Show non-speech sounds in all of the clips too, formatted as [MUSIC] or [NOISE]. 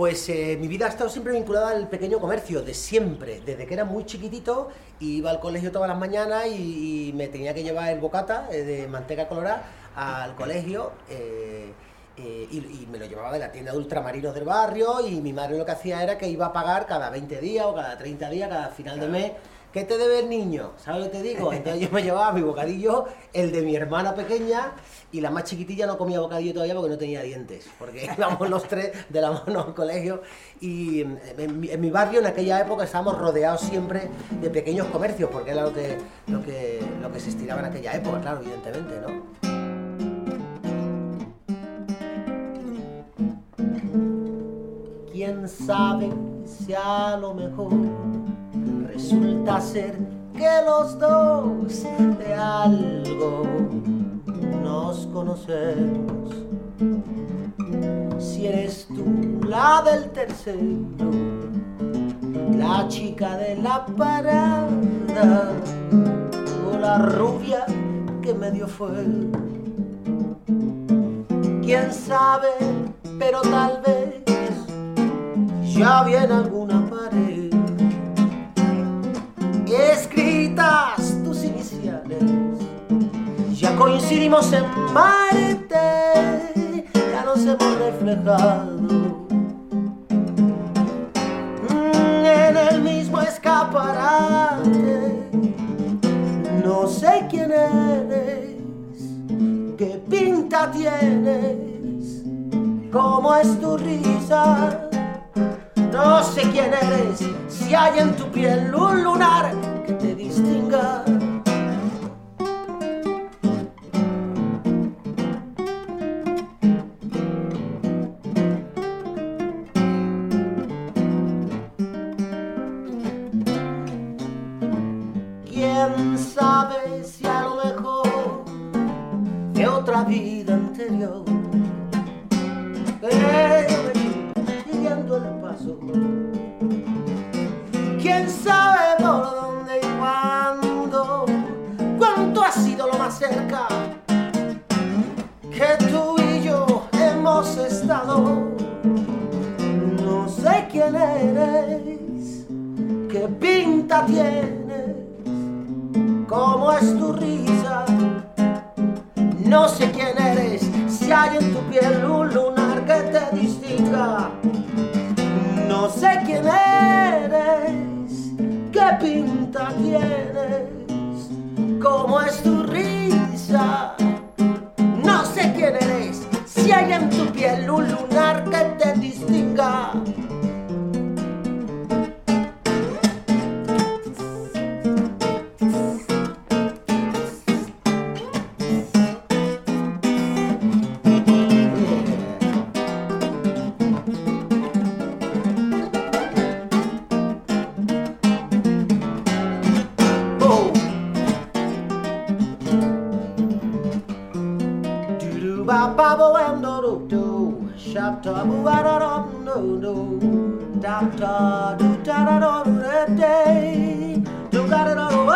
Pues eh, mi vida ha estado siempre vinculada al pequeño comercio, de siempre, desde que era muy chiquitito, iba al colegio todas las mañanas y, y me tenía que llevar el bocata eh, de manteca colorada al colegio eh, eh, y, y me lo llevaba de la tienda de ultramarinos del barrio y mi madre lo que hacía era que iba a pagar cada 20 días o cada 30 días, cada final de mes. ¿Qué te debe el niño? ¿Sabes lo que te digo? Entonces yo me llevaba mi bocadillo, el de mi hermana pequeña, y la más chiquitilla no comía bocadillo todavía porque no tenía dientes, porque [LAUGHS] íbamos los tres de la mano al colegio. Y mi- en mi barrio en aquella época estábamos rodeados siempre de pequeños comercios, porque era lo que, lo que, lo que se estiraba en aquella época, claro, evidentemente, ¿no? Quién sabe si a lo mejor resulta ser que los dos de algo nos conocemos. Si eres tú la del tercero, la chica de la parada o la rubia que medio fue. Quién sabe, pero tal vez ya viene alguna pared coincidimos en Marte, ya nos hemos reflejado Mm, en el mismo escaparate. No sé quién eres, qué pinta tienes, cómo es tu risa. No sé quién eres, si hay en tu piel un lunar que te distinga. Otra vida anterior yo venía siguiendo el paso? ¿Quién sabe por dónde y cuándo? ¿Cuánto ha sido lo más cerca que tú y yo hemos estado? No sé quién eres, qué pinta tienes, cómo es tu risa. No sé quién eres, si hay en tu piel un lunar que te distinga. No sé quién eres, qué pinta tienes, cómo es tu risa. No sé quién eres, si hay en tu piel un lunar Do ba ba bo em do do do. Shop ta bu ba da da do do. Da da do da da do da day. Do ga da do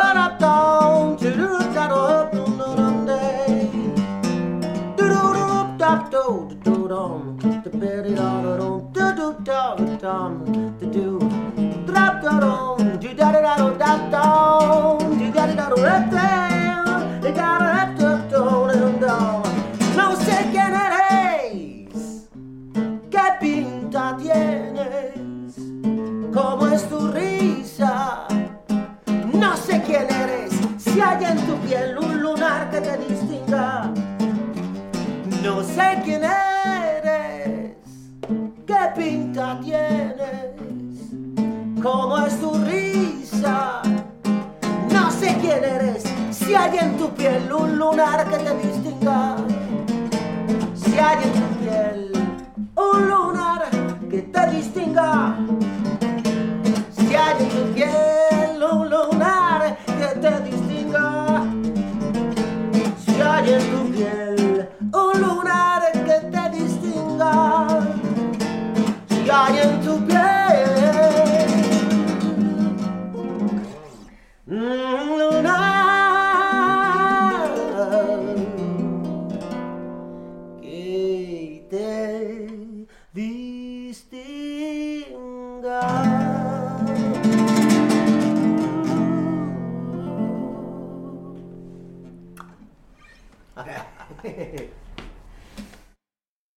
distinga no sé quién eres, qué pinta tienes, cómo es tu risa. No sé quién eres, si hay en tu piel un lunar que te distinga.